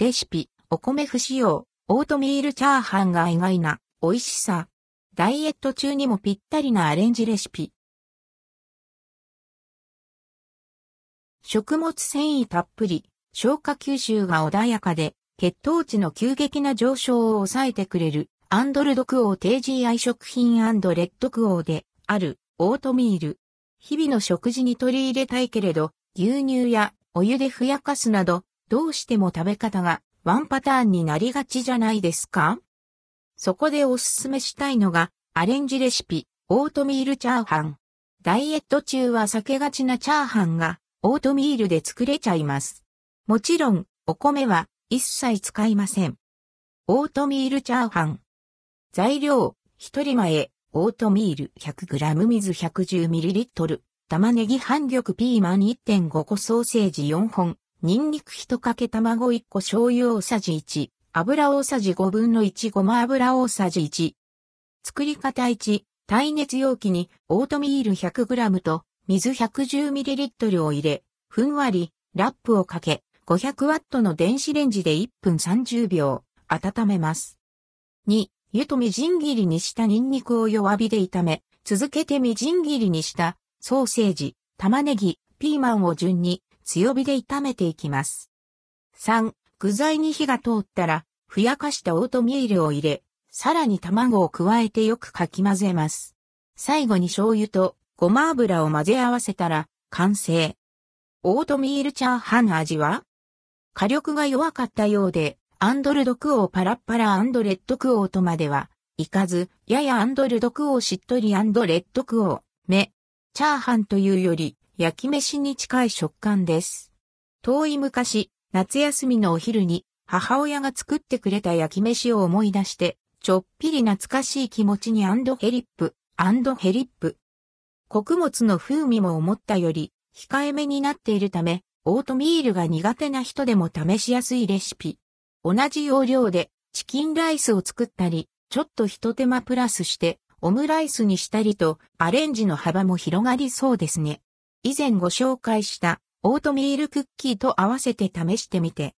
レシピ、お米不使用、オートミールチャーハンが意外な美味しさ。ダイエット中にもぴったりなアレンジレシピ。食物繊維たっぷり、消化吸収が穏やかで、血糖値の急激な上昇を抑えてくれる、アンドルドクオー低 GI 食品レッドクオーである、オートミール。日々の食事に取り入れたいけれど、牛乳やお湯でふやかすなど、どうしても食べ方がワンパターンになりがちじゃないですか？そこでおすすめしたいのが、アレンジレシピ、オートミールチャーハン。ダイエット中は避けがちなチャーハンが、オートミールで作れちゃいます。もちろん、お米は一切使いません。オートミールチャーハン。材料、一人前、オートミール 100g 水 110ml、玉ねぎ半玉ピーマン1.5個ソーセージ4本、ニンニク1かけ卵1個醤油大さじ1、油大さじ5分の1ごま油大さじ1。作り方1、耐熱容器にオートミール 100g と水 110ml を入れ、ふんわりラップをかけ、500W の電子レンジで1分30秒温めます。2、湯とみじん切りにしたニンニクを弱火で炒め、続けてみじん切りにしたソーセージ、玉ねぎ、ピーマンを順に強火で炒めていきます。3、具材に火が通ったら、ふやかしたオートミールを入れ、さらに卵を加えてよくかき混ぜます。最後に醤油とごま油を混ぜ合わせたら完成。オートミールチャーハンの味は火力が弱かったようで、 and ldquo パラッパラ and rdquo とまではいかず、やや and ldquo しっとり and rdquo、目、チャーハンというより焼き飯に近い食感です。遠い昔、夏休みのお昼に母親が作ってくれた焼き飯を思い出して、ちょっぴり懐かしい気持ちに and hellip、and hellip。穀物の風味も思ったより控えめになっているため、オートミールが苦手な人でも試しやすいレシピ。同じ要領でチキンライスを作ったり、ちょっと一手間プラスしてオムライスにしたりとアレンジの幅も広がりそうですね。以前ご紹介したオートミールクッキーと合わせて試してみて。